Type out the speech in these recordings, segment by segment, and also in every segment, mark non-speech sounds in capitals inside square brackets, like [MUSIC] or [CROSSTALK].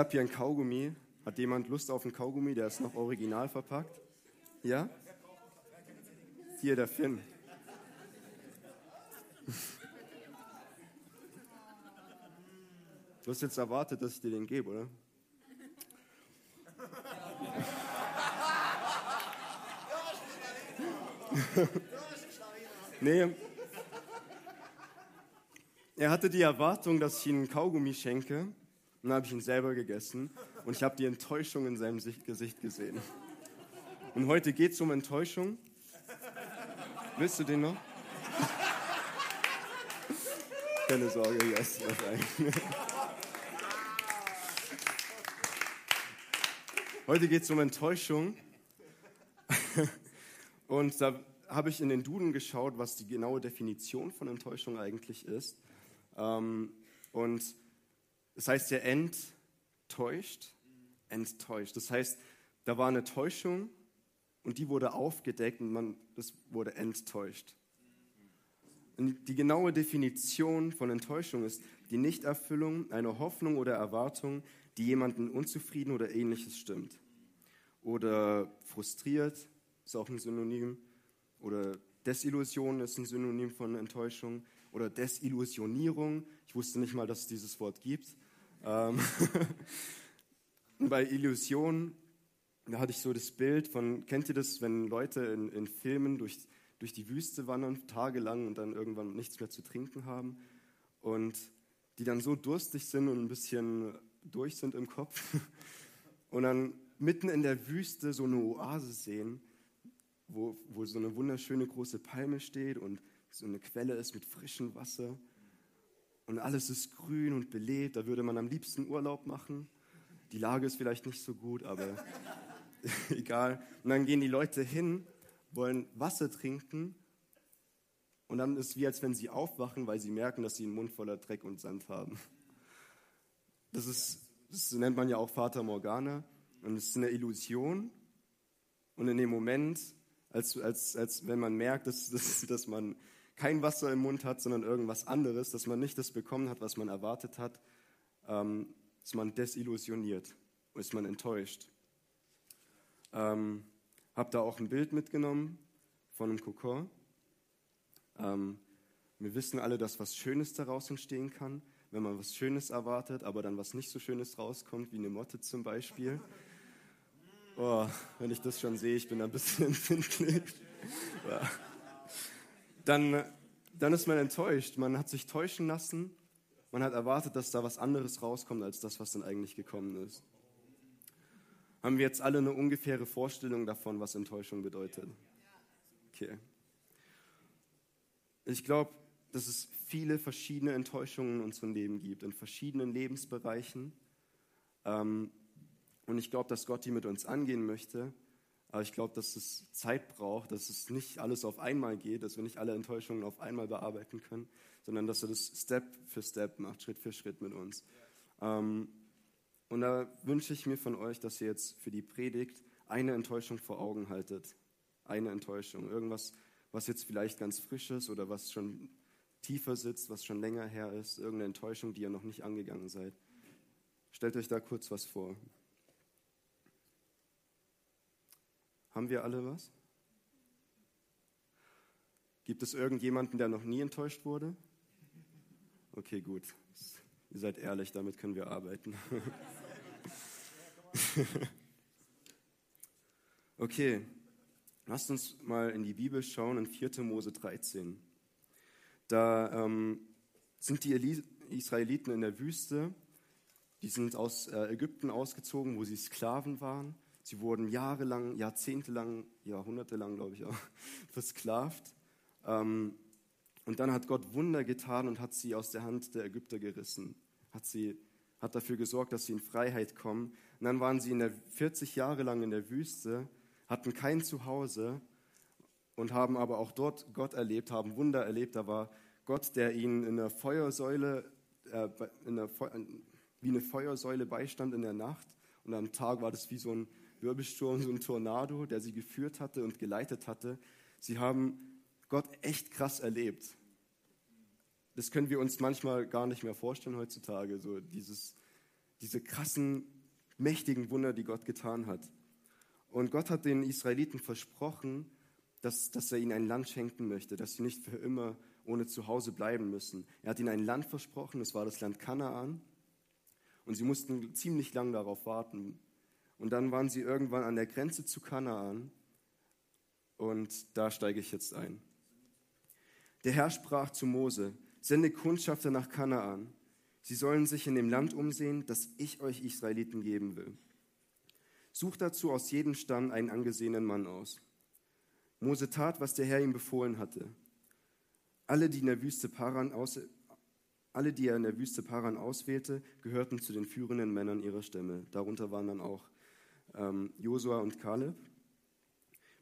Ich habe hier ein Kaugummi. Hat jemand Lust auf ein Kaugummi? Der ist noch original verpackt. Ja? Hier der Finn. Du hast jetzt erwartet, dass ich dir den gebe, oder? [LAUGHS] nee. Er hatte die Erwartung, dass ich ihm einen Kaugummi schenke. Und dann habe ich ihn selber gegessen. Und ich habe die Enttäuschung in seinem Gesicht gesehen. Und heute geht es um Enttäuschung. Willst du den noch? Keine Sorge, hier ist was eigentlich. Heute geht es um Enttäuschung. Und da habe ich in den Duden geschaut, was die genaue Definition von Enttäuschung eigentlich ist. Ähm, und es heißt ja enttäuscht, enttäuscht. Das heißt, da war eine Täuschung und die wurde aufgedeckt und man, das wurde enttäuscht. Und die genaue Definition von Enttäuschung ist die Nichterfüllung einer Hoffnung oder Erwartung, die jemanden unzufrieden oder ähnliches stimmt. Oder frustriert ist auch ein Synonym. Oder Desillusion ist ein Synonym von Enttäuschung. Oder Desillusionierung. Ich wusste nicht mal, dass es dieses Wort gibt. Ähm [LAUGHS] bei Illusion, da hatte ich so das Bild von, kennt ihr das, wenn Leute in, in Filmen durch, durch die Wüste wandern, tagelang und dann irgendwann nichts mehr zu trinken haben und die dann so durstig sind und ein bisschen durch sind im Kopf [LAUGHS] und dann mitten in der Wüste so eine Oase sehen, wo, wo so eine wunderschöne große Palme steht und so eine Quelle ist mit frischem Wasser und alles ist grün und belebt. Da würde man am liebsten Urlaub machen. Die Lage ist vielleicht nicht so gut, aber [LAUGHS] egal. Und dann gehen die Leute hin, wollen Wasser trinken und dann ist es wie, als wenn sie aufwachen, weil sie merken, dass sie einen Mund voller Dreck und Sand haben. Das, ist, das nennt man ja auch Vater Morgana und es ist eine Illusion. Und in dem Moment, als, als, als wenn man merkt, dass, [LAUGHS] dass, dass man kein Wasser im Mund hat, sondern irgendwas anderes, dass man nicht das bekommen hat, was man erwartet hat, ähm, ist man desillusioniert, ist man enttäuscht. Ähm, habe da auch ein Bild mitgenommen von einem Kokon. Ähm, wir wissen alle, dass was Schönes daraus entstehen kann, wenn man was Schönes erwartet, aber dann was nicht so Schönes rauskommt, wie eine Motte zum Beispiel. Oh, wenn ich das schon sehe, ich bin ein bisschen [LAUGHS] empfindlich. Dann, dann ist man enttäuscht. Man hat sich täuschen lassen. Man hat erwartet, dass da was anderes rauskommt, als das, was dann eigentlich gekommen ist. Haben wir jetzt alle eine ungefähre Vorstellung davon, was Enttäuschung bedeutet? Okay. Ich glaube, dass es viele verschiedene Enttäuschungen in unserem Leben gibt, in verschiedenen Lebensbereichen. Ähm, und ich glaube, dass Gott die mit uns angehen möchte. Aber ich glaube, dass es Zeit braucht, dass es nicht alles auf einmal geht, dass wir nicht alle Enttäuschungen auf einmal bearbeiten können, sondern dass er das Step für Step macht, Schritt für Schritt mit uns. Ähm, und da wünsche ich mir von euch, dass ihr jetzt für die Predigt eine Enttäuschung vor Augen haltet. Eine Enttäuschung. Irgendwas, was jetzt vielleicht ganz frisch ist oder was schon tiefer sitzt, was schon länger her ist. Irgendeine Enttäuschung, die ihr noch nicht angegangen seid. Stellt euch da kurz was vor. Haben wir alle was? Gibt es irgendjemanden, der noch nie enttäuscht wurde? Okay, gut. Ihr seid ehrlich, damit können wir arbeiten. [LAUGHS] okay, lasst uns mal in die Bibel schauen, in 4. Mose 13. Da ähm, sind die Israeliten in der Wüste, die sind aus äh, Ägypten ausgezogen, wo sie Sklaven waren. Sie wurden jahrelang, jahrzehntelang, jahrhundertelang, glaube ich auch, [LAUGHS] versklavt. Ähm, und dann hat Gott Wunder getan und hat sie aus der Hand der Ägypter gerissen, hat, sie, hat dafür gesorgt, dass sie in Freiheit kommen. Und dann waren sie in der 40 Jahre lang in der Wüste, hatten kein Zuhause und haben aber auch dort Gott erlebt, haben Wunder erlebt. Da war Gott, der ihnen in der Feuersäule, äh, in der Fe wie eine Feuersäule beistand in der Nacht. Und am Tag war das wie so ein Wirbelsturm, so ein Tornado, der sie geführt hatte und geleitet hatte. Sie haben Gott echt krass erlebt das können wir uns manchmal gar nicht mehr vorstellen heutzutage. So dieses, diese krassen, mächtigen Wunder, die Gott getan hat. Und Gott hat den Israeliten versprochen, dass, dass er ihnen ein Land schenken möchte, dass sie nicht für immer ohne Zuhause bleiben müssen. Er hat ihnen ein Land versprochen, das war das Land Kanaan. Und sie mussten ziemlich lang darauf warten. Und dann waren sie irgendwann an der Grenze zu Kanaan. Und da steige ich jetzt ein. Der Herr sprach zu Mose, sende Kundschafter nach Kanaan. Sie sollen sich in dem Land umsehen, das ich euch Israeliten geben will. Sucht dazu aus jedem Stamm einen angesehenen Mann aus. Mose tat, was der Herr ihm befohlen hatte. Alle, die in der Wüste Paran aus, alle, die er in der Wüste Paran auswählte, gehörten zu den führenden Männern ihrer Stämme. Darunter waren dann auch ähm, Josua und Kaleb.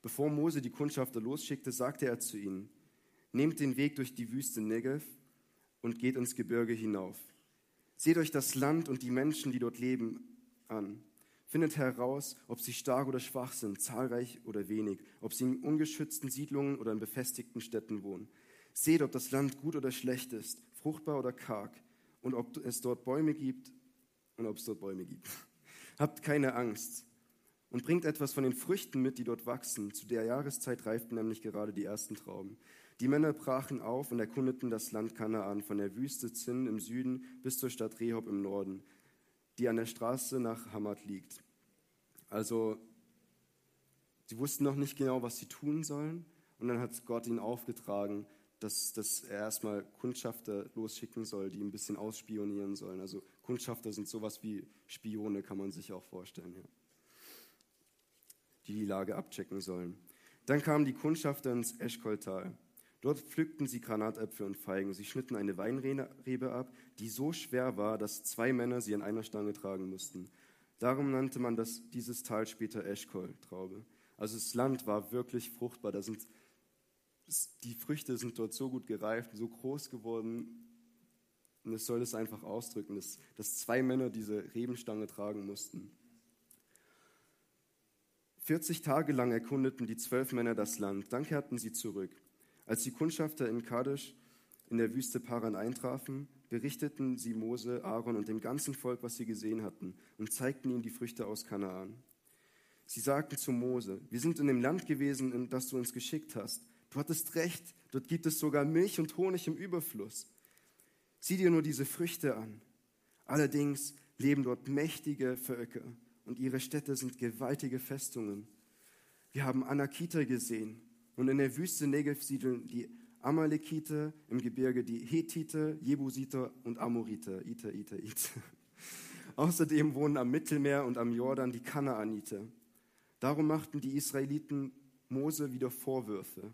Bevor Mose die Kundschafter losschickte, sagte er zu ihnen: Nehmt den Weg durch die Wüste Negev und geht ins Gebirge hinauf. Seht euch das Land und die Menschen, die dort leben, an. Findet heraus, ob sie stark oder schwach sind, zahlreich oder wenig, ob sie in ungeschützten Siedlungen oder in befestigten Städten wohnen. Seht, ob das Land gut oder schlecht ist, fruchtbar oder karg, und ob es dort Bäume gibt und ob es dort Bäume gibt. [LAUGHS] Habt keine Angst und bringt etwas von den Früchten mit, die dort wachsen. Zu der Jahreszeit reiften nämlich gerade die ersten Trauben. Die Männer brachen auf und erkundeten das Land Kanaan von der Wüste Zinn im Süden bis zur Stadt Rehob im Norden, die an der Straße nach Hamad liegt. Also, sie wussten noch nicht genau, was sie tun sollen. Und dann hat Gott ihnen aufgetragen, dass, dass er erstmal Kundschafter losschicken soll, die ein bisschen ausspionieren sollen. Also Kundschafter sind sowas wie Spione, kann man sich auch vorstellen, ja. Die die Lage abchecken sollen. Dann kamen die Kundschafter ins Eschkoltal. Dort pflückten sie Granatäpfel und Feigen. Sie schnitten eine Weinrebe ab, die so schwer war, dass zwei Männer sie an einer Stange tragen mussten. Darum nannte man das, dieses Tal später Eschkol-Traube. Also das Land war wirklich fruchtbar. Da sind die Früchte sind dort so gut gereift, so groß geworden. Und es soll es einfach ausdrücken, dass, dass zwei Männer diese Rebenstange tragen mussten. 40 Tage lang erkundeten die zwölf Männer das Land. Dann kehrten sie zurück. Als die Kundschafter in Kadesh in der Wüste Paran eintrafen, berichteten sie Mose, Aaron und dem ganzen Volk, was sie gesehen hatten, und zeigten ihnen die Früchte aus Kanaan. Sie sagten zu Mose, wir sind in dem Land gewesen, in das du uns geschickt hast. Du hattest recht, dort gibt es sogar Milch und Honig im Überfluss. Sieh dir nur diese Früchte an. Allerdings leben dort mächtige Völker und ihre Städte sind gewaltige Festungen. Wir haben Anakiter gesehen und in der Wüste Negev siedeln die Amalekite, im Gebirge die Hethiter, Jebusiter und Amoriter. Iter, Iter, Iter. [LAUGHS] Außerdem wohnen am Mittelmeer und am Jordan die Kanaaniter. Darum machten die Israeliten Mose wieder Vorwürfe.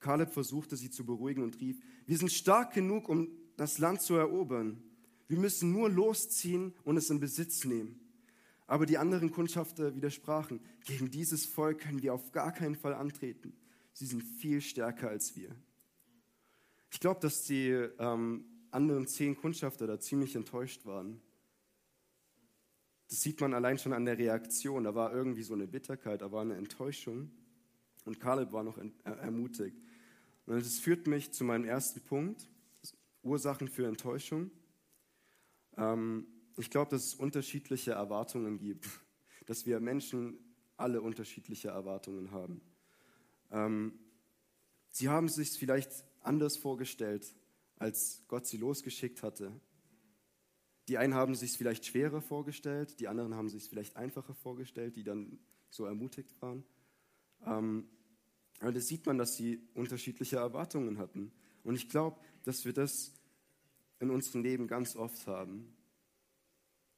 Kaleb versuchte sie zu beruhigen und rief, wir sind stark genug, um das Land zu erobern. Wir müssen nur losziehen und es in Besitz nehmen. Aber die anderen Kundschafter widersprachen, gegen dieses Volk können wir auf gar keinen Fall antreten. Sie sind viel stärker als wir. Ich glaube, dass die ähm, anderen zehn Kundschafter da ziemlich enttäuscht waren. Das sieht man allein schon an der Reaktion. Da war irgendwie so eine Bitterkeit, da war eine Enttäuschung. Und Kaleb war noch ermutigt. Und das führt mich zu meinem ersten Punkt, Ursachen für Enttäuschung. Ähm, ich glaube, dass es unterschiedliche Erwartungen gibt, dass wir Menschen alle unterschiedliche Erwartungen haben. Ähm, sie haben es sich vielleicht anders vorgestellt, als Gott sie losgeschickt hatte. Die einen haben sich vielleicht schwerer vorgestellt, die anderen haben sich vielleicht einfacher vorgestellt, die dann so ermutigt waren. Ähm, aber da sieht man, dass sie unterschiedliche Erwartungen hatten. Und ich glaube, dass wir das in unserem Leben ganz oft haben.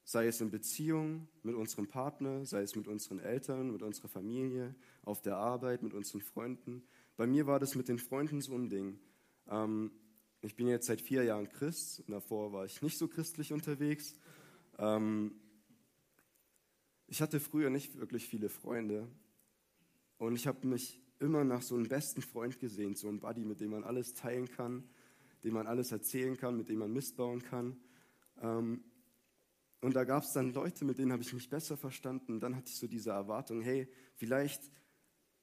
Sei es in Beziehung mit unserem Partner, sei es mit unseren Eltern, mit unserer Familie, auf der Arbeit, mit unseren Freunden. Bei mir war das mit den Freunden so ein Ding. Ähm, ich bin jetzt seit vier Jahren Christ davor war ich nicht so christlich unterwegs. Ähm, ich hatte früher nicht wirklich viele Freunde und ich habe mich immer nach so einem besten Freund gesehen, so einem Buddy, mit dem man alles teilen kann, dem man alles erzählen kann, mit dem man Mist bauen kann. Ähm, und da gab es dann Leute, mit denen habe ich mich besser verstanden. Dann hatte ich so diese Erwartung, hey, vielleicht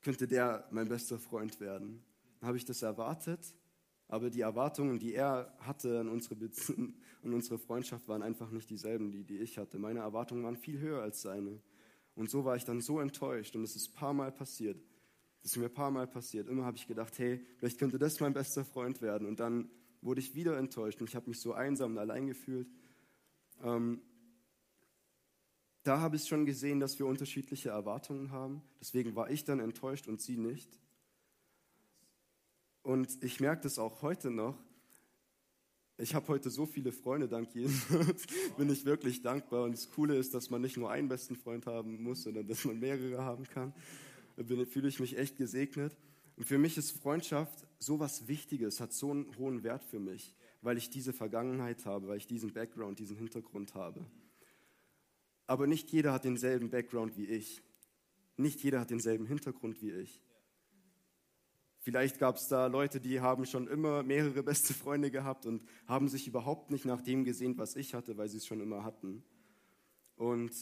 könnte der mein bester Freund werden. Dann habe ich das erwartet, Aber die Erwartungen, die er hatte an unsere, Beziehung, [LAUGHS] an unsere Freundschaft, waren einfach nicht dieselben, die, die ich hatte. Meine Erwartungen waren viel höher als seine. Und so war ich dann so enttäuscht. Und es ist ein paar Mal passiert. Das ist mir ein paar Mal passiert. Immer habe ich gedacht, hey, vielleicht könnte das mein bester Freund werden. Und dann wurde ich wieder enttäuscht und ich habe mich so einsam und allein gefühlt. Ähm, da habe ich schon gesehen, dass wir unterschiedliche Erwartungen haben. Deswegen war ich dann enttäuscht und sie nicht. Und ich merke das auch heute noch. Ich habe heute so viele Freunde, dank Jesus. [LAUGHS] Bin ich wirklich dankbar. Und das Coole ist, dass man nicht nur einen besten Freund haben muss, sondern dass man mehrere haben kann. Da fühle ich mich echt gesegnet. Und für mich ist Freundschaft so was Wichtiges, hat so einen hohen Wert für mich, weil ich diese Vergangenheit habe, weil ich diesen Background, diesen Hintergrund habe. Aber nicht jeder hat denselben Background wie ich. Nicht jeder hat denselben Hintergrund wie ich. Vielleicht gab es da Leute, die haben schon immer mehrere beste Freunde gehabt und haben sich überhaupt nicht nach dem gesehnt, was ich hatte, weil sie es schon immer hatten. Und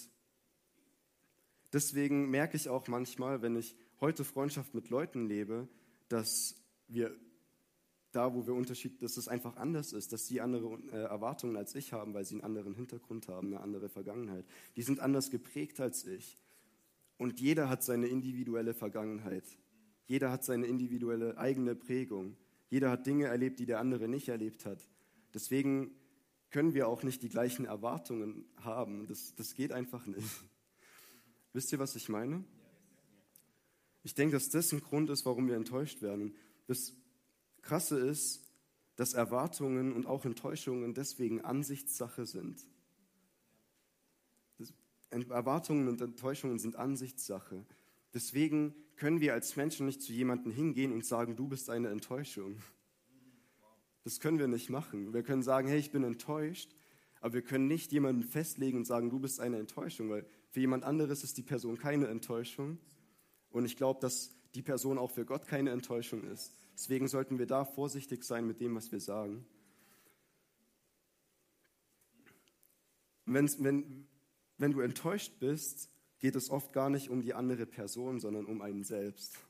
deswegen merke ich auch manchmal, wenn ich heute Freundschaft mit Leuten lebe, dass wir da, wo wir Unterschied, dass es einfach anders ist, dass sie andere äh, Erwartungen als ich haben, weil sie einen anderen Hintergrund haben, eine andere Vergangenheit. Die sind anders geprägt als ich. Und jeder hat seine individuelle Vergangenheit. Jeder hat seine individuelle eigene Prägung. Jeder hat Dinge erlebt, die der andere nicht erlebt hat. Deswegen können wir auch nicht die gleichen Erwartungen haben. Das, das geht einfach nicht. [LAUGHS] Wisst ihr, was ich meine? Ich denke, dass das ein Grund ist, warum wir enttäuscht werden. Das Krasse ist, dass Erwartungen und auch Enttäuschungen deswegen Ansichtssache sind. Erwartungen und Enttäuschungen sind Ansichtssache. Deswegen können wir als Menschen nicht zu jemandem hingehen und sagen, du bist eine Enttäuschung. Das können wir nicht machen. Wir können sagen, hey, ich bin enttäuscht, aber wir können nicht jemanden festlegen und sagen, du bist eine Enttäuschung, weil für jemand anderes ist die Person keine Enttäuschung. Und ich glaube, dass die Person auch für Gott keine Enttäuschung ist. Deswegen sollten wir da vorsichtig sein mit dem, was wir sagen. Wenn, wenn, wenn du enttäuscht bist, geht es oft gar nicht um die andere Person, sondern um einen selbst.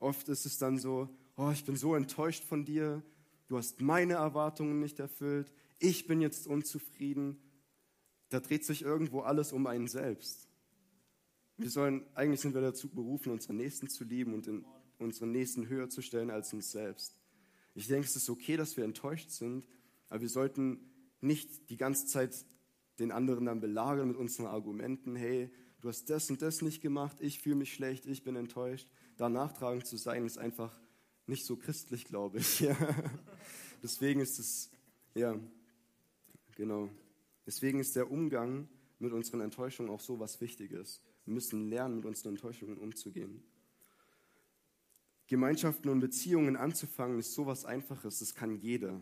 Oft ist es dann so, oh, ich bin so enttäuscht von dir, du hast meine Erwartungen nicht erfüllt, ich bin jetzt unzufrieden. Da dreht sich irgendwo alles um einen selbst. Wir sollen, eigentlich sind wir dazu berufen, unseren Nächsten zu lieben und in, unseren Nächsten höher zu stellen als uns selbst. Ich denke, es ist okay, dass wir enttäuscht sind, aber wir sollten nicht die ganze Zeit den anderen dann belagern mit unseren Argumenten, hey, du hast das und das nicht gemacht, ich fühle mich schlecht, ich bin enttäuscht. Da nachtragend zu sein, ist einfach nicht so christlich, glaube ich. [LAUGHS] Ja. Deswegen ist es, ja, genau. Deswegen ist der Umgang mit unseren Enttäuschungen auch so was Wichtiges. Wir müssen lernen, mit unseren Enttäuschungen umzugehen. Gemeinschaften und Beziehungen anzufangen ist so was Einfaches, das kann jeder.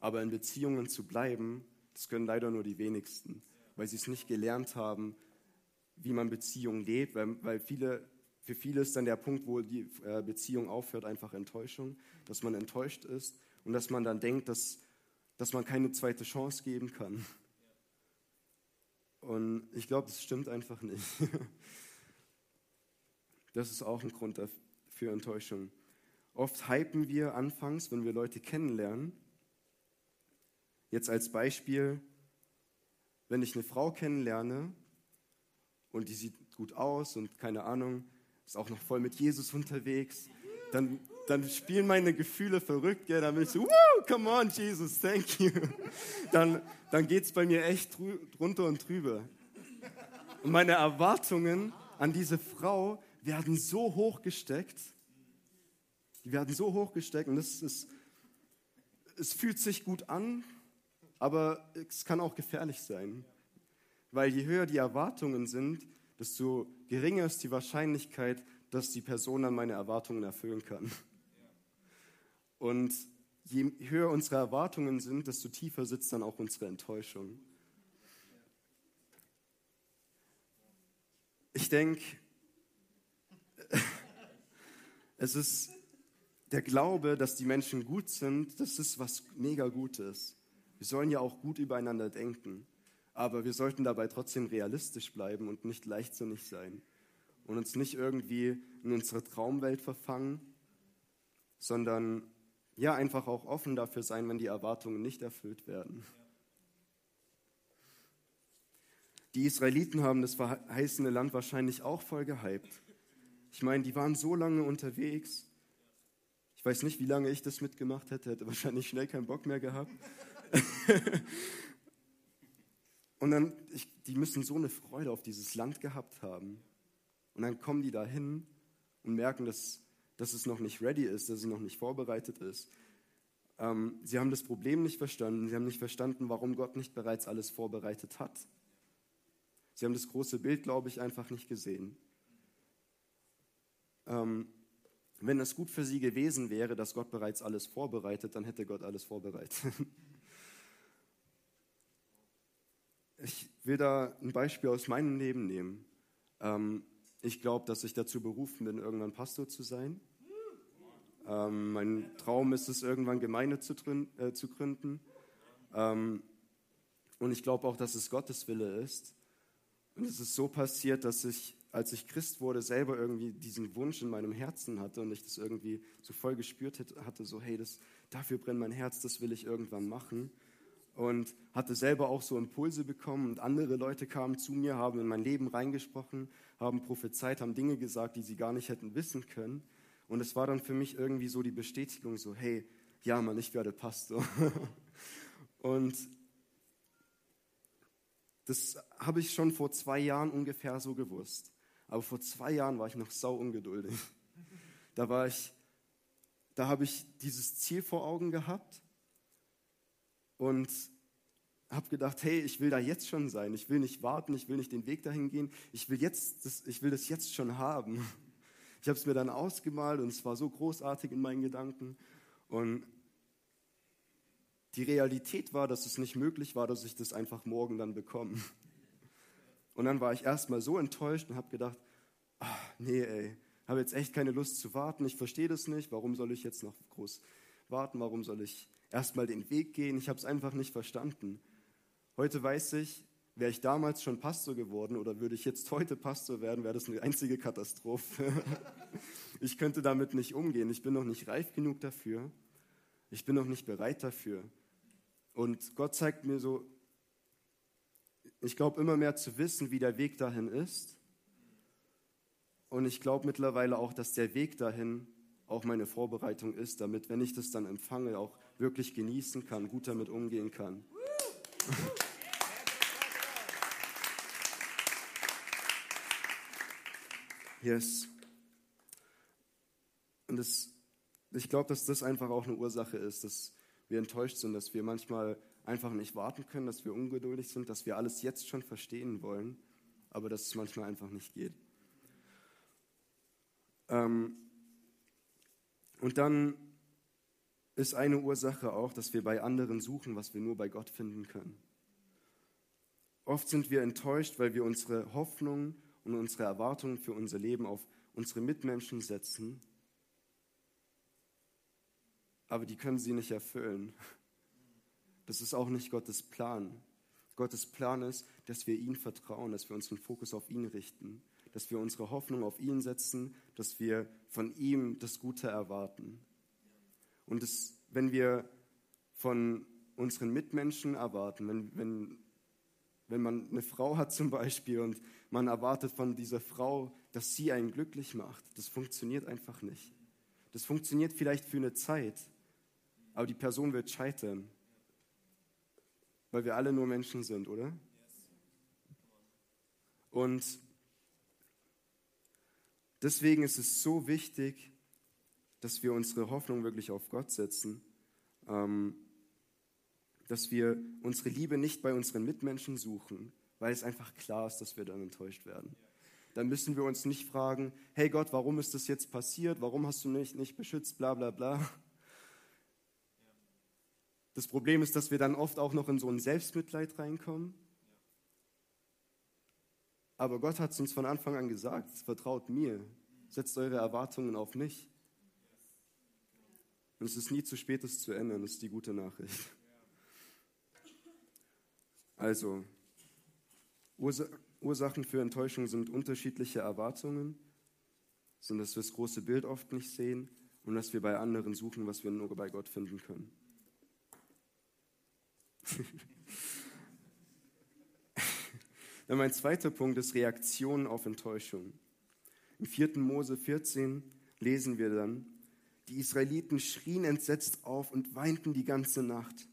Aber in Beziehungen zu bleiben, das können leider nur die wenigsten, weil sie es nicht gelernt haben, wie man Beziehungen lebt, weil, weil viele, für viele ist dann der Punkt, wo die äh, Beziehung aufhört, einfach Enttäuschung, dass man enttäuscht ist und dass man dann denkt, dass, dass man keine zweite Chance geben kann. Und ich glaube, das stimmt einfach nicht. [LAUGHS] Das ist auch ein Grund für Enttäuschung. Oft hypen wir anfangs, wenn wir Leute kennenlernen. Jetzt als Beispiel, wenn ich eine Frau kennenlerne und die sieht gut aus und keine Ahnung, ist auch noch voll mit Jesus unterwegs, dann, dann spielen meine Gefühle verrückt, ja, dann bin ich so, Woo, come on, Jesus, thank you. [LAUGHS] Dann, dann geht es bei mir echt drunter und drüber. Und meine Erwartungen an diese Frau werden so hoch gesteckt. Die werden so hoch gesteckt und das ist, es fühlt sich gut an, aber es kann auch gefährlich sein. Weil je höher die Erwartungen sind, desto geringer ist die Wahrscheinlichkeit, dass die Person dann meine Erwartungen erfüllen kann. Und je höher unsere Erwartungen sind, desto tiefer sitzt dann auch unsere Enttäuschung. Ich denke, es ist der Glaube, dass die Menschen gut sind, das ist was mega Gutes. Wir sollen ja auch gut übereinander denken, aber wir sollten dabei trotzdem realistisch bleiben und nicht leichtsinnig sein und uns nicht irgendwie in unsere Traumwelt verfangen, sondern ja, einfach auch offen dafür sein, wenn die Erwartungen nicht erfüllt werden. Die Israeliten haben das verheißene Land wahrscheinlich auch voll gehypt. Ich meine, die waren so lange unterwegs. Ich weiß nicht, wie lange ich das mitgemacht hätte, hätte wahrscheinlich schnell keinen Bock mehr gehabt. [LAUGHS] Und dann, ich, die müssen so eine Freude auf dieses Land gehabt haben. Und dann kommen die da hin und merken, dass, dass es noch nicht ready ist, dass es noch nicht vorbereitet ist. Ähm, sie haben das Problem nicht verstanden. Sie haben nicht verstanden, warum Gott nicht bereits alles vorbereitet hat. Sie haben das große Bild, glaube ich, einfach nicht gesehen. Ähm, wenn es gut für sie gewesen wäre, dass Gott bereits alles vorbereitet, dann hätte Gott alles vorbereitet. [LAUGHS] Ich will da ein Beispiel aus meinem Leben nehmen. Ähm, ich glaube, dass ich dazu berufen bin, irgendwann Pastor zu sein. Ähm, mein Traum ist es, irgendwann Gemeinde zu, äh, zu gründen. Ähm, und ich glaube auch, dass es Gottes Wille ist. Und es ist so passiert, dass ich, als ich Christ wurde, selber irgendwie diesen Wunsch in meinem Herzen hatte und ich das irgendwie so voll gespürt hatte, so hey, das, dafür brennt mein Herz, das will ich irgendwann machen und hatte selber auch so Impulse bekommen und andere Leute kamen zu mir, haben in mein Leben reingesprochen, haben prophezeit, haben Dinge gesagt, die sie gar nicht hätten wissen können. Und es war dann für mich irgendwie so die Bestätigung, so hey, ja Mann, ich werde Pastor. [LAUGHS] und das habe ich schon vor zwei Jahren ungefähr so gewusst. Aber vor zwei Jahren war ich noch sau ungeduldig. Da war ich, da habe ich dieses Ziel vor Augen gehabt und habe gedacht, hey, ich will da jetzt schon sein. Ich will nicht warten, ich will nicht den Weg dahin gehen. Ich will, jetzt das, ich will das jetzt schon haben. Ich habe es mir dann ausgemalt und es war so großartig in meinen Gedanken. Und die Realität war, dass es nicht möglich war, dass ich das einfach morgen dann bekomme. Und dann war ich erstmal so enttäuscht und habe gedacht, ach, nee, ey, habe jetzt echt keine Lust zu warten. Ich verstehe das nicht. Warum soll ich jetzt noch groß warten? Warum soll ich erstmal den Weg gehen. Ich habe es einfach nicht verstanden. Heute weiß ich, wäre ich damals schon Pastor geworden oder würde ich jetzt heute Pastor werden, wäre das eine einzige Katastrophe. [LAUGHS] ich könnte damit nicht umgehen. Ich bin noch nicht reif genug dafür. Ich bin noch nicht bereit dafür. Und Gott zeigt mir so, ich glaube immer mehr zu wissen, wie der Weg dahin ist. Und ich glaube mittlerweile auch, dass der Weg dahin auch meine Vorbereitung ist, damit, wenn ich das dann empfange, auch wirklich genießen kann, gut damit umgehen kann. Yes. Und das, ich glaube, dass das einfach auch eine Ursache ist, dass wir enttäuscht sind, dass wir manchmal einfach nicht warten können, dass wir ungeduldig sind, dass wir alles jetzt schon verstehen wollen, aber dass es manchmal einfach nicht geht. Ähm, und dann ist eine Ursache auch, dass wir bei anderen suchen, was wir nur bei Gott finden können. Oft sind wir enttäuscht, weil wir unsere Hoffnung und unsere Erwartungen für unser Leben auf unsere Mitmenschen setzen, aber die können sie nicht erfüllen. Das ist auch nicht Gottes Plan. Gottes Plan ist, dass wir ihm vertrauen, dass wir unseren Fokus auf ihn richten, dass wir unsere Hoffnung auf ihn setzen, dass wir von ihm das Gute erwarten. Und das, wenn wir von unseren Mitmenschen erwarten, wenn, wenn, wenn man eine Frau hat zum Beispiel und man erwartet von dieser Frau, dass sie einen glücklich macht, das funktioniert einfach nicht. Das funktioniert vielleicht für eine Zeit, aber die Person wird scheitern, weil wir alle nur Menschen sind, oder? Und deswegen ist es so wichtig, dass wir unsere Hoffnung wirklich auf Gott setzen, ähm, dass wir unsere Liebe nicht bei unseren Mitmenschen suchen, weil es einfach klar ist, dass wir dann enttäuscht werden. Dann müssen wir uns nicht fragen, hey Gott, warum ist das jetzt passiert? Warum hast du mich nicht beschützt? Bla bla bla. Das Problem ist, dass wir dann oft auch noch in so ein Selbstmitleid reinkommen. Aber Gott hat es uns von Anfang an gesagt, vertraut mir, setzt eure Erwartungen auf mich. Und es ist nie zu spät, es zu ändern. Das ist die gute Nachricht. Also, Ursachen für Enttäuschung sind unterschiedliche Erwartungen, sind, dass wir das große Bild oft nicht sehen und dass wir bei anderen suchen, was wir nur bei Gott finden können. [LAUGHS] Dann mein zweiter Punkt ist Reaktion auf Enttäuschung. Im 4. Mose 14 lesen wir dann, die Israeliten schrien entsetzt auf und weinten die ganze Nacht.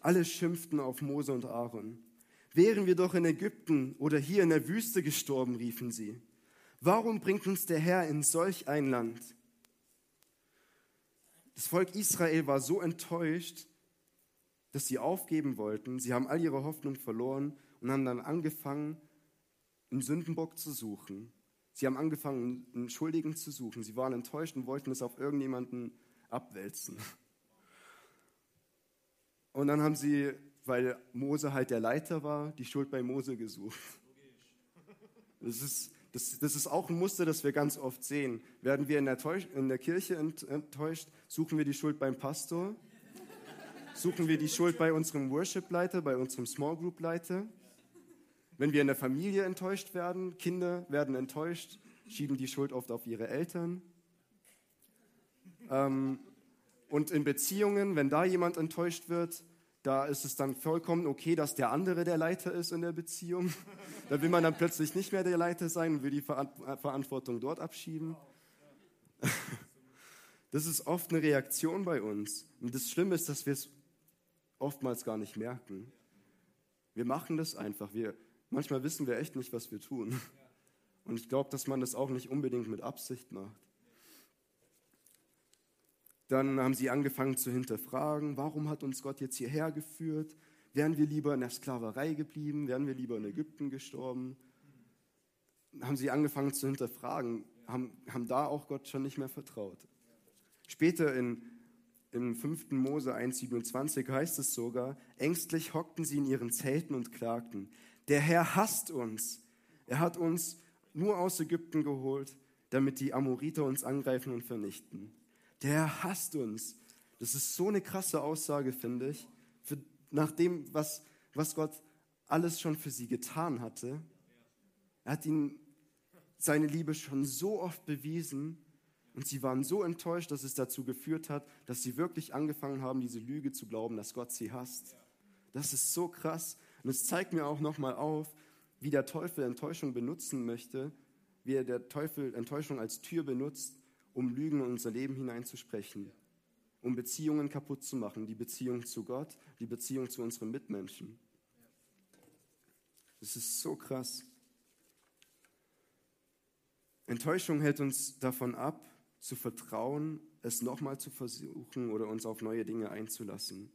Alle schimpften auf Mose und Aaron. Wären wir doch in Ägypten oder hier in der Wüste gestorben, riefen sie. Warum bringt uns der Herr in solch ein Land? Das Volk Israel war so enttäuscht, dass sie aufgeben wollten. Sie haben all ihre Hoffnung verloren und haben dann angefangen, einen Sündenbock zu suchen. Sie haben angefangen, einen Schuldigen zu suchen. Sie waren enttäuscht und wollten es auf irgendjemanden abwälzen. Und dann haben sie, weil Mose halt der Leiter war, die Schuld bei Mose gesucht. Das ist, das, das ist auch ein Muster, das wir ganz oft sehen. Werden wir in der, in der Kirche enttäuscht, suchen wir die Schuld beim Pastor, suchen wir die Schuld bei unserem Worship-Leiter, bei unserem Small Group-Leiter. Wenn wir in der Familie enttäuscht werden, Kinder werden enttäuscht, schieben die Schuld oft auf ihre Eltern. Ähm, und in Beziehungen, wenn da jemand enttäuscht wird, da ist es dann vollkommen okay, dass der andere der Leiter ist in der Beziehung. [LAUGHS] Da will man dann plötzlich nicht mehr der Leiter sein und will die Verantwortung dort abschieben. [LAUGHS] Das ist oft eine Reaktion bei uns. Und das Schlimme ist, dass wir es oftmals gar nicht merken. Wir machen das einfach. Wir, manchmal wissen wir echt nicht, was wir tun. Und ich glaube, dass man das auch nicht unbedingt mit Absicht macht. Dann haben sie angefangen zu hinterfragen, warum hat uns Gott jetzt hierher geführt? Wären wir lieber in der Sklaverei geblieben? Wären wir lieber in Ägypten gestorben? Haben sie angefangen zu hinterfragen, haben, haben da auch Gott schon nicht mehr vertraut. Später in, im 5. Mose 1,27 heißt es sogar, ängstlich hockten sie in ihren Zelten und klagten, der Herr hasst uns. Er hat uns nur aus Ägypten geholt, damit die Amoriter uns angreifen und vernichten der hasst uns. Das ist so eine krasse Aussage, finde ich. Für, nach dem, was, was Gott alles schon für sie getan hatte. Er hat ihnen seine Liebe schon so oft bewiesen und sie waren so enttäuscht, dass es dazu geführt hat, dass sie wirklich angefangen haben, diese Lüge zu glauben, dass Gott sie hasst. Das ist so krass. Und es zeigt mir auch nochmal auf, wie der Teufel Enttäuschung benutzen möchte, wie er der Teufel Enttäuschung als Tür benutzt, um Lügen in unser Leben hineinzusprechen, um Beziehungen kaputt zu machen, die Beziehung zu Gott, die Beziehung zu unseren Mitmenschen. Das ist so krass. Enttäuschung hält uns davon ab, zu vertrauen, es nochmal zu versuchen oder uns auf neue Dinge einzulassen.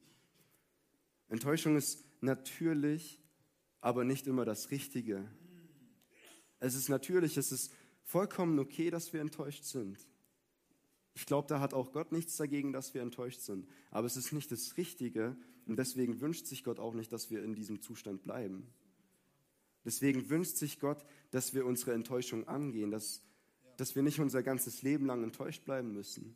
Enttäuschung ist natürlich, aber nicht immer das Richtige. Es ist natürlich, es ist vollkommen okay, dass wir enttäuscht sind. Ich glaube, da hat auch Gott nichts dagegen, dass wir enttäuscht sind. Aber es ist nicht das Richtige und deswegen wünscht sich Gott auch nicht, dass wir in diesem Zustand bleiben. Deswegen wünscht sich Gott, dass wir unsere Enttäuschung angehen, dass, dass wir nicht unser ganzes Leben lang enttäuscht bleiben müssen.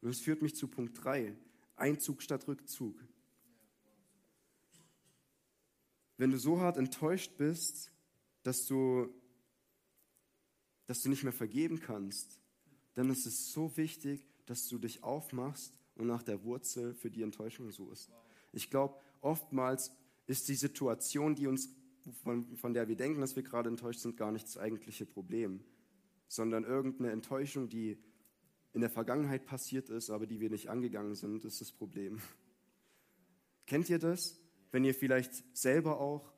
Und es führt mich zu Punkt 3, Einzug statt Rückzug. Wenn du so hart enttäuscht bist, dass du, dass du nicht mehr vergeben kannst, dann ist es so wichtig, dass du dich aufmachst und nach der Wurzel für die Enttäuschung suchst. Ich glaube, oftmals ist die Situation, die uns, von, von der wir denken, dass wir gerade enttäuscht sind, gar nicht das eigentliche Problem, sondern irgendeine Enttäuschung, die in der Vergangenheit passiert ist, aber die wir nicht angegangen sind, ist das Problem. Kennt ihr das? Wenn ihr vielleicht selber auch,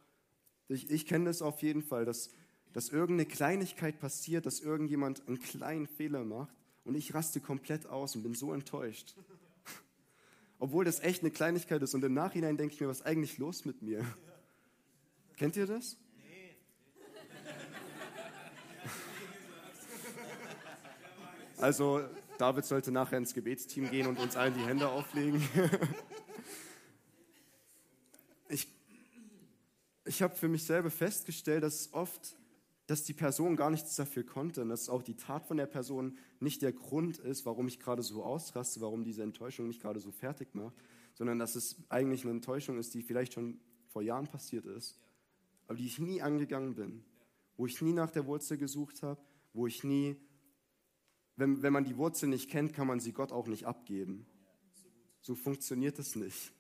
ich, ich kenne das auf jeden Fall, dass dass irgendeine Kleinigkeit passiert, dass irgendjemand einen kleinen Fehler macht und ich raste komplett aus und bin so enttäuscht. [LAUGHS] Obwohl das echt eine Kleinigkeit ist und im Nachhinein denke ich mir, was ist eigentlich los mit mir? Kennt ihr das? Also, David sollte nachher ins Gebetsteam gehen und uns allen die Hände auflegen. [LAUGHS] Ich, ich habe für mich selber festgestellt, dass oft dass die Person gar nichts dafür konnte und dass auch die Tat von der Person nicht der Grund ist, warum ich gerade so ausraste, warum diese Enttäuschung mich gerade so fertig macht, sondern dass es eigentlich eine Enttäuschung ist, die vielleicht schon vor Jahren passiert ist, aber die ich nie angegangen bin, wo ich nie nach der Wurzel gesucht habe, wo ich nie wenn, wenn man die Wurzel nicht kennt, kann man sie Gott auch nicht abgeben. So funktioniert es nicht.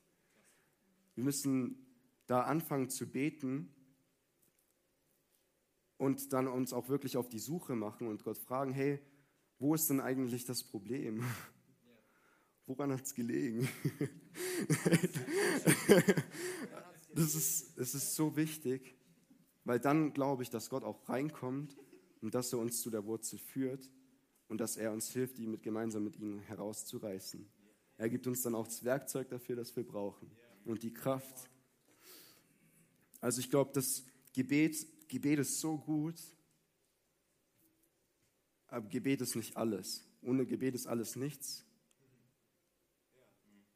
Wir müssen da anfangen zu beten und dann uns auch wirklich auf die Suche machen und Gott fragen, hey, wo ist denn eigentlich das Problem? [LAUGHS] Woran hat es gelegen? [LAUGHS] das, ist, das ist so wichtig, weil dann glaube ich, dass Gott auch reinkommt und dass er uns zu der Wurzel führt und dass er uns hilft, die mit, gemeinsam mit ihm herauszureißen. Er gibt uns dann auch das Werkzeug dafür, das wir brauchen und die Kraft. Also ich glaube, das Gebet, Gebet ist so gut, aber Gebet ist nicht alles. Ohne Gebet ist alles nichts.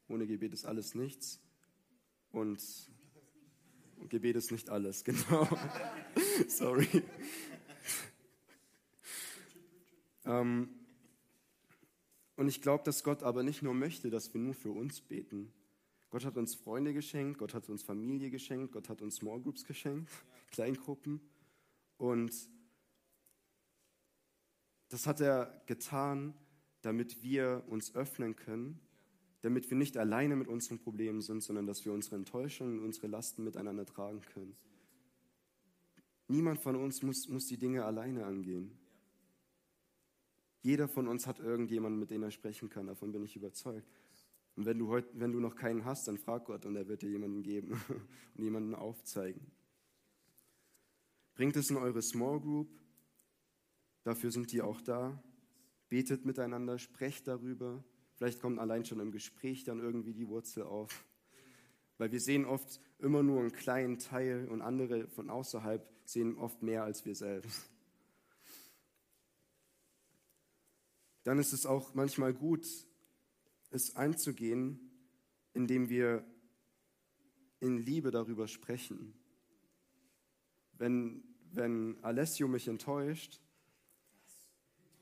Ohne Gebet ist alles nichts. Und Gebet ist nicht alles, [LAUGHS] genau. Sorry. Ähm, und ich glaube, dass Gott aber nicht nur möchte, dass wir nur für uns beten. Gott hat uns Freunde geschenkt, Gott hat uns Familie geschenkt, Gott hat uns Small Groups geschenkt, [LAUGHS] Kleingruppen. Und das hat er getan, damit wir uns öffnen können, damit wir nicht alleine mit unseren Problemen sind, sondern dass wir unsere Enttäuschungen und unsere Lasten miteinander tragen können. Niemand von uns muss, muss die Dinge alleine angehen. Jeder von uns hat irgendjemanden, mit dem er sprechen kann, davon bin ich überzeugt. Und wenn du, heut, wenn du noch keinen hast, dann frag Gott und er wird dir jemanden geben [LAUGHS] und jemanden aufzeigen. Bringt es in eure Small Group, Dafür sind die auch da. Betet miteinander, sprecht darüber. Vielleicht kommt allein schon im Gespräch dann irgendwie die Wurzel auf. Weil wir sehen oft immer nur einen kleinen Teil und andere von außerhalb sehen oft mehr als wir selbst. Dann ist es auch manchmal gut, es anzugehen, indem wir in Liebe darüber sprechen. Wenn, wenn Alessio mich enttäuscht,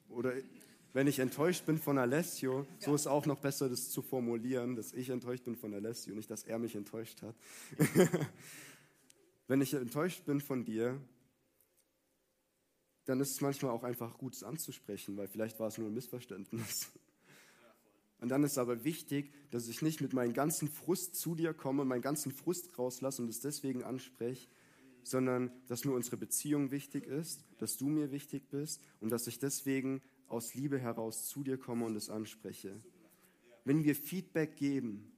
oder wenn ich enttäuscht bin von Alessio, so ist auch noch besser, das zu formulieren, dass ich enttäuscht bin von Alessio, nicht, dass er mich enttäuscht hat. [LAUGHS] wenn ich enttäuscht bin von dir, dann ist es manchmal auch einfach gut, es anzusprechen, weil vielleicht war es nur ein Missverständnis. [LAUGHS] Und dann ist aber wichtig, dass ich nicht mit meinem ganzen Frust zu dir komme, meinen ganzen Frust rauslasse und es deswegen anspreche, sondern dass nur unsere Beziehung wichtig ist, dass du mir wichtig bist und dass ich deswegen aus Liebe heraus zu dir komme und es anspreche. Wenn wir Feedback geben,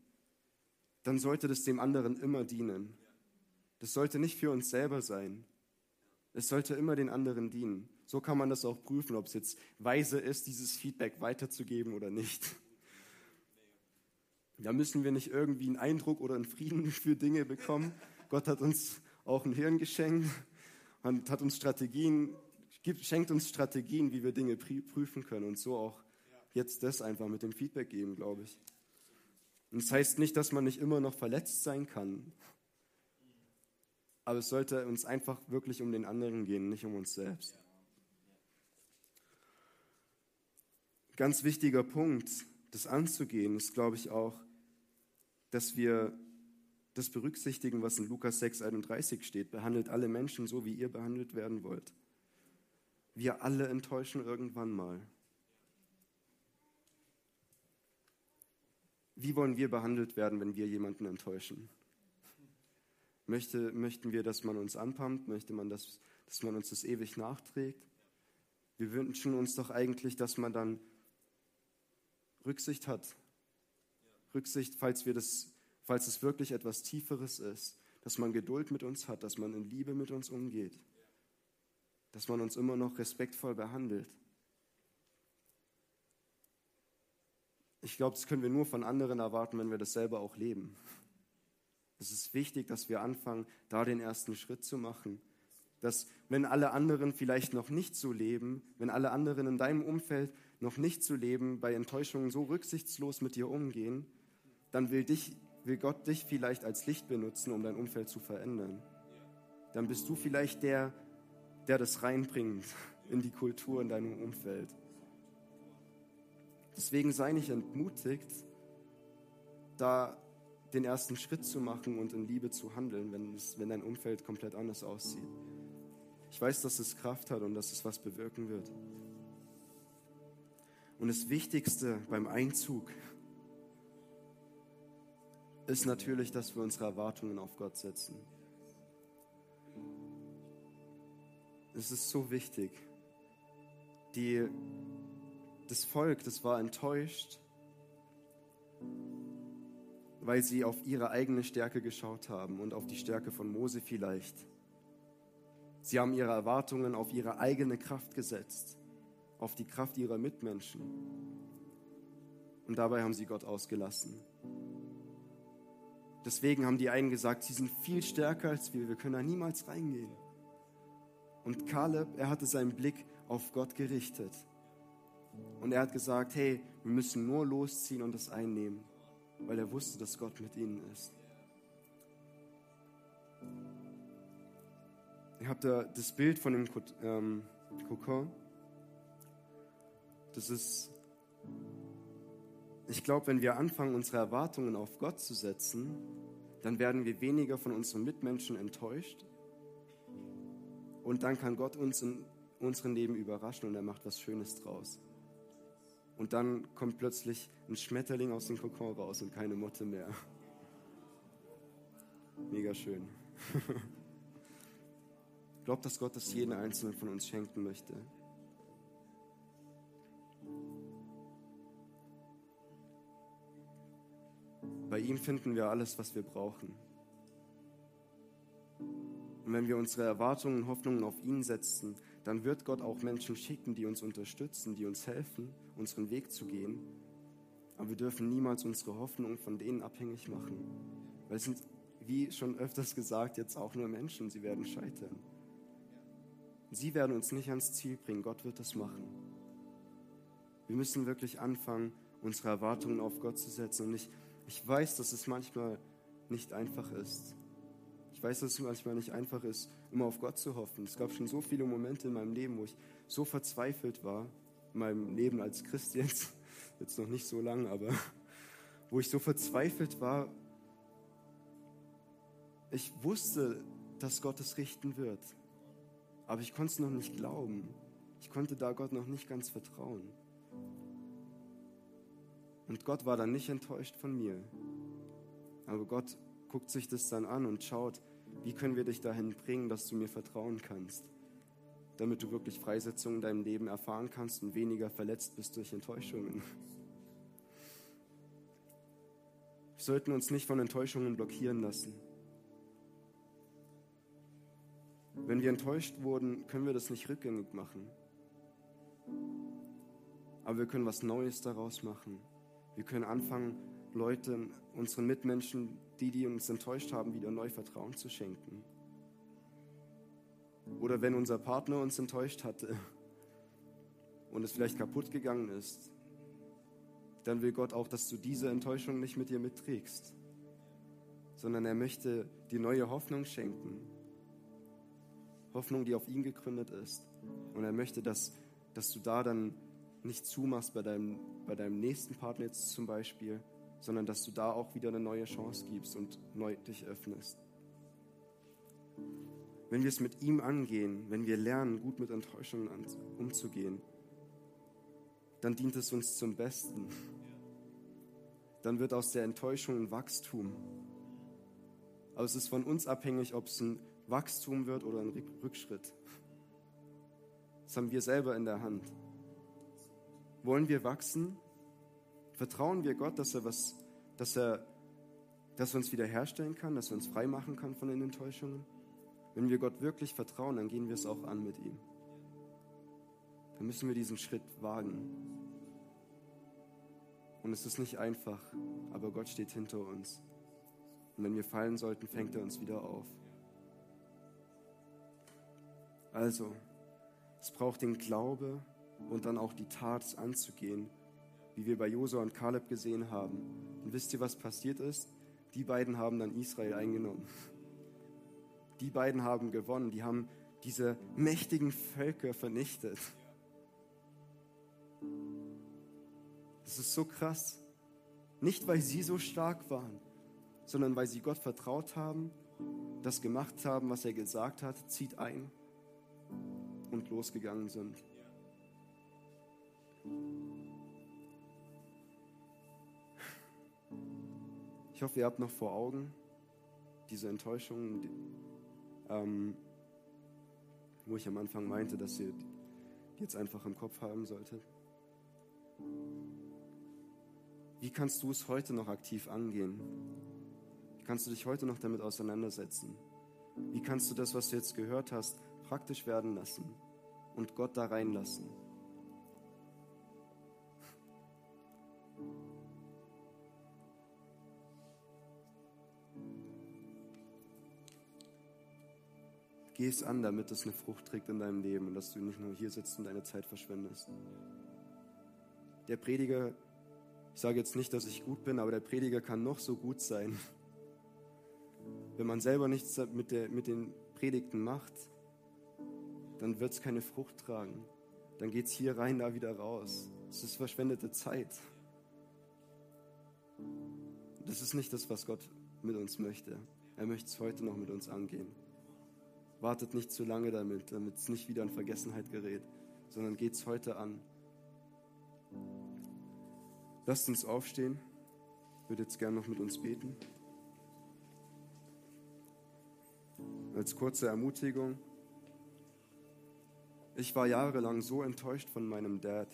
dann sollte das dem anderen immer dienen. Das sollte nicht für uns selber sein. Es sollte immer den anderen dienen. So kann man das auch prüfen, ob es jetzt weise ist, dieses Feedback weiterzugeben oder nicht. Da müssen wir nicht irgendwie einen Eindruck oder einen Frieden [LAUGHS] für Dinge bekommen. Gott hat uns auch ein Hirn geschenkt und hat uns Strategien, schenkt uns Strategien, wie wir Dinge prüfen können und so auch jetzt das einfach mit dem Feedback geben, glaube ich. Und das heißt nicht, dass man nicht immer noch verletzt sein kann, aber es sollte uns einfach wirklich um den anderen gehen, nicht um uns selbst. Ganz wichtiger Punkt, das anzugehen, ist, glaube ich, auch, dass wir das berücksichtigen, was in Lukas 6, 31 steht. Behandelt alle Menschen so, wie ihr behandelt werden wollt. Wir alle enttäuschen irgendwann mal. Wie wollen wir behandelt werden, wenn wir jemanden enttäuschen? Möchte, möchten wir, dass man uns anpumpt? Möchte man, dass, dass man uns das ewig nachträgt? Wir wünschen uns doch eigentlich, dass man dann Rücksicht hat. Rücksicht, falls wir das falls es wirklich etwas Tieferes ist, dass man Geduld mit uns hat, dass man in Liebe mit uns umgeht, dass man uns immer noch respektvoll behandelt. Ich glaube, das können wir nur von anderen erwarten, wenn wir das selber auch leben. Es ist wichtig, dass wir anfangen, da den ersten Schritt zu machen. Dass, wenn alle anderen vielleicht noch nicht so leben, wenn alle anderen in deinem Umfeld noch nicht so leben, bei Enttäuschungen so rücksichtslos mit dir umgehen, dann will dich will Gott dich vielleicht als Licht benutzen, um dein Umfeld zu verändern. Dann bist du vielleicht der, der das reinbringt [LAUGHS] in die Kultur in deinem Umfeld. Deswegen sei nicht entmutigt, da den ersten Schritt zu machen und in Liebe zu handeln, wenn, es, wenn dein Umfeld komplett anders aussieht. Ich weiß, dass es Kraft hat und dass es was bewirken wird. Und das Wichtigste beim Einzug ist natürlich, dass wir unsere Erwartungen auf Gott setzen. Es ist so wichtig. Die, das Volk, das war enttäuscht, weil sie auf ihre eigene Stärke geschaut haben und auf die Stärke von Mose vielleicht. Sie haben ihre Erwartungen auf ihre eigene Kraft gesetzt, auf die Kraft ihrer Mitmenschen. Und dabei haben sie Gott ausgelassen. Deswegen haben die einen gesagt, sie sind viel stärker als wir, wir können da niemals reingehen. Und Kaleb, er hatte seinen Blick auf Gott gerichtet. Und er hat gesagt, hey, wir müssen nur losziehen und das einnehmen, weil er wusste, dass Gott mit ihnen ist. Ihr habt da das Bild von dem ähm, Kokon. Das ist, ich glaube, wenn wir anfangen, unsere Erwartungen auf Gott zu setzen, dann werden wir weniger von unseren Mitmenschen enttäuscht. Und dann kann Gott uns in unserem Leben überraschen und er macht was Schönes draus. Und dann kommt plötzlich ein Schmetterling aus dem Kokon raus und keine Motte mehr. Mega schön. [LAUGHS] Glaubt, dass Gott das jeden Einzelnen von uns schenken möchte. Bei ihm finden wir alles, was wir brauchen. Und wenn wir unsere Erwartungen und Hoffnungen auf ihn setzen, dann wird Gott auch Menschen schicken, die uns unterstützen, die uns helfen, unseren Weg zu gehen. Aber wir dürfen niemals unsere Hoffnung von denen abhängig machen. Weil es sind, wie schon öfters gesagt, jetzt auch nur Menschen, sie werden scheitern. Sie werden uns nicht ans Ziel bringen, Gott wird das machen. Wir müssen wirklich anfangen, unsere Erwartungen auf Gott zu setzen. Und ich, ich weiß, dass es manchmal nicht einfach ist. Ich weiß, dass es manchmal nicht einfach ist, immer auf Gott zu hoffen. Es gab schon so viele Momente in meinem Leben, wo ich so verzweifelt war, in meinem Leben als Christ jetzt, [LAUGHS] jetzt noch nicht so lang, aber wo ich so verzweifelt war, ich wusste, dass Gott es richten wird. Aber ich konnte es noch nicht glauben. Ich konnte da Gott noch nicht ganz vertrauen. Und Gott war dann nicht enttäuscht von mir. Aber Gott guckt sich das dann an und schaut, wie können wir dich dahin bringen, dass du mir vertrauen kannst, damit du wirklich Freisetzung in deinem Leben erfahren kannst und weniger verletzt bist durch Enttäuschungen. Wir sollten uns nicht von Enttäuschungen blockieren lassen. Wenn wir enttäuscht wurden, können wir das nicht rückgängig machen. Aber wir können was Neues daraus machen. Wir können anfangen, Leuten, unseren Mitmenschen, die, die uns enttäuscht haben, wieder neu Vertrauen zu schenken. Oder wenn unser Partner uns enttäuscht hatte [LAUGHS] und es vielleicht kaputt gegangen ist, dann will Gott auch, dass du diese Enttäuschung nicht mit dir mitträgst, sondern er möchte dir neue Hoffnung schenken. Hoffnung, die auf ihn gegründet ist. Und er möchte, dass, dass du da dann nicht zumachst bei deinem, bei deinem nächsten Partner jetzt zum Beispiel, sondern dass du da auch wieder eine neue Chance gibst und neu dich öffnest. Wenn wir es mit ihm angehen, wenn wir lernen, gut mit Enttäuschungen umzugehen, dann dient es uns zum Besten. Dann wird aus der Enttäuschung ein Wachstum. Aber es ist von uns abhängig, ob es ein Wachstum wird oder ein Rückschritt. Das haben wir selber in der Hand. Wollen wir wachsen? Vertrauen wir Gott, dass er was, dass er, dass er uns wiederherstellen kann, dass er uns frei machen kann von den Enttäuschungen? Wenn wir Gott wirklich vertrauen, dann gehen wir es auch an mit ihm. Dann müssen wir diesen Schritt wagen. Und es ist nicht einfach, aber Gott steht hinter uns. Und wenn wir fallen sollten, fängt er uns wieder auf. Also, es braucht den Glaube und dann auch die Tat, anzugehen, wie wir bei Josua und Kaleb gesehen haben. Und wisst ihr, was passiert ist? Die beiden haben dann Israel eingenommen. Die beiden haben gewonnen. Die haben diese mächtigen Völker vernichtet. Das ist so krass. Nicht, weil sie so stark waren, sondern weil sie Gott vertraut haben, das gemacht haben, was er gesagt hat, zieht ein und losgegangen sind. Ich hoffe, ihr habt noch vor Augen diese Enttäuschung, die, ähm, wo ich am Anfang meinte, dass ihr die jetzt einfach im Kopf haben solltet. Wie kannst du es heute noch aktiv angehen? Wie kannst du dich heute noch damit auseinandersetzen? Wie kannst du das, was du jetzt gehört hast, praktisch werden lassen und Gott da reinlassen? Geh es an, damit es eine Frucht trägt in deinem Leben und dass du nicht nur hier sitzt und deine Zeit verschwendest. Der Prediger, ich sage jetzt nicht, dass ich gut bin, aber der Prediger kann noch so gut sein. Wenn man selber nichts mit, der, mit den Predigten macht, dann wird es keine Frucht tragen. Dann geht es hier rein, da wieder raus. Es ist verschwendete Zeit. Das ist nicht das, was Gott mit uns möchte. Er möchte es heute noch mit uns angehen. Wartet nicht zu lange damit, damit es nicht wieder in Vergessenheit gerät, sondern geht es heute an. Lasst uns aufstehen. Ich würde jetzt gerne noch mit uns beten. Als kurze Ermutigung. Ich war jahrelang so enttäuscht von meinem Dad,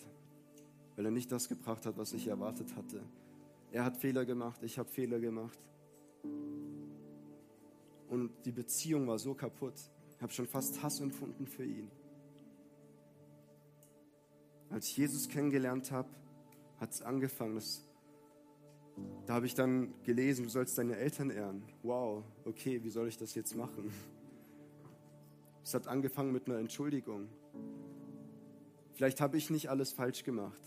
weil er nicht das gebracht hat, was ich erwartet hatte. Er hat Fehler gemacht, ich habe Fehler gemacht. Und die Beziehung war so kaputt. Ich habe schon fast Hass empfunden für ihn. Als ich Jesus kennengelernt habe, hat es angefangen. Das, da habe ich dann gelesen, du sollst deine Eltern ehren. Wow, okay, wie soll ich das jetzt machen? Es hat angefangen mit einer Entschuldigung. Vielleicht habe ich nicht alles falsch gemacht.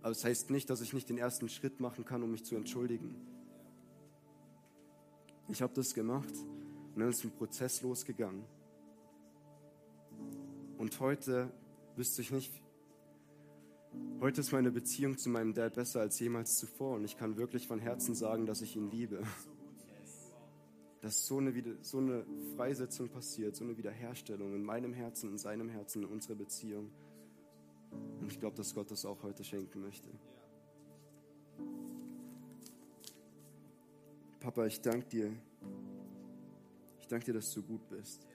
Aber es das heißt nicht, dass ich nicht den ersten Schritt machen kann, um mich zu entschuldigen. Ich habe das gemacht und dann ist ein Prozess losgegangen. Und heute wüsste ich nicht, heute ist meine Beziehung zu meinem Dad besser als jemals zuvor und ich kann wirklich von Herzen sagen, dass ich ihn liebe. Dass so eine, so eine Freisetzung passiert, so eine Wiederherstellung in meinem Herzen, in seinem Herzen, in unserer Beziehung. Und ich glaube, dass Gott das auch heute schenken möchte. Papa, ich danke dir ich danke dir, dass du gut bist.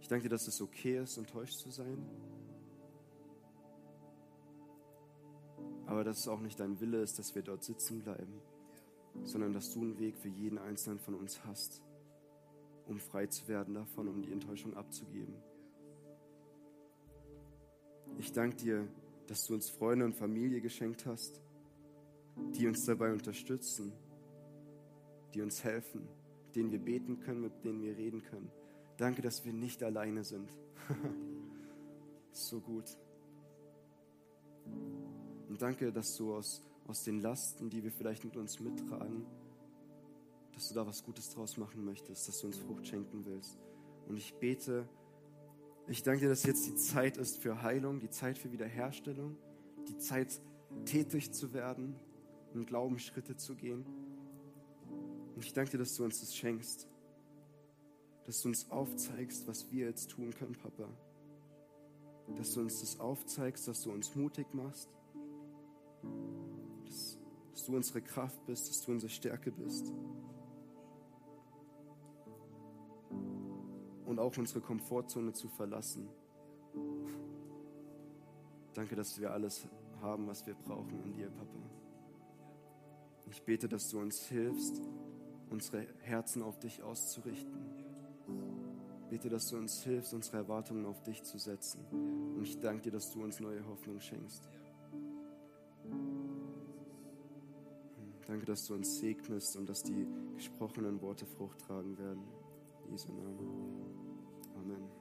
Ich danke dir, dass es okay ist, enttäuscht zu sein. Aber dass es auch nicht dein Wille ist, dass wir dort sitzen bleiben, sondern dass du einen Weg für jeden Einzelnen von uns hast, um frei zu werden davon, um die Enttäuschung abzugeben. Ich danke dir, dass du uns Freunde und Familie geschenkt hast, die uns dabei unterstützen, die uns helfen, mit denen wir beten können, mit denen wir reden können. Danke, dass wir nicht alleine sind. [LAUGHS] so gut. Und danke, dass du aus, aus den Lasten, die wir vielleicht mit uns mittragen, dass du da was Gutes draus machen möchtest, dass du uns Frucht schenken willst. Und ich bete, ich danke dir, dass jetzt die Zeit ist für Heilung, die Zeit für Wiederherstellung, die Zeit tätig zu werden und Glaubensschritte zu gehen. Und ich danke dir, dass du uns das schenkst. Dass du uns aufzeigst, was wir jetzt tun können, Papa. Dass du uns das aufzeigst, dass du uns mutig machst. Dass, dass du unsere Kraft bist, dass du unsere Stärke bist. Und auch unsere Komfortzone zu verlassen. Danke, dass wir alles haben, was wir brauchen in dir, Papa. Ich bete, dass du uns hilfst, unsere Herzen auf dich auszurichten. Bitte, dass du uns hilfst, unsere Erwartungen auf dich zu setzen. Und ich danke dir, dass du uns neue Hoffnung schenkst. Danke, dass du uns segnest und dass die gesprochenen Worte Frucht tragen werden. In Jesu Namen. Amen.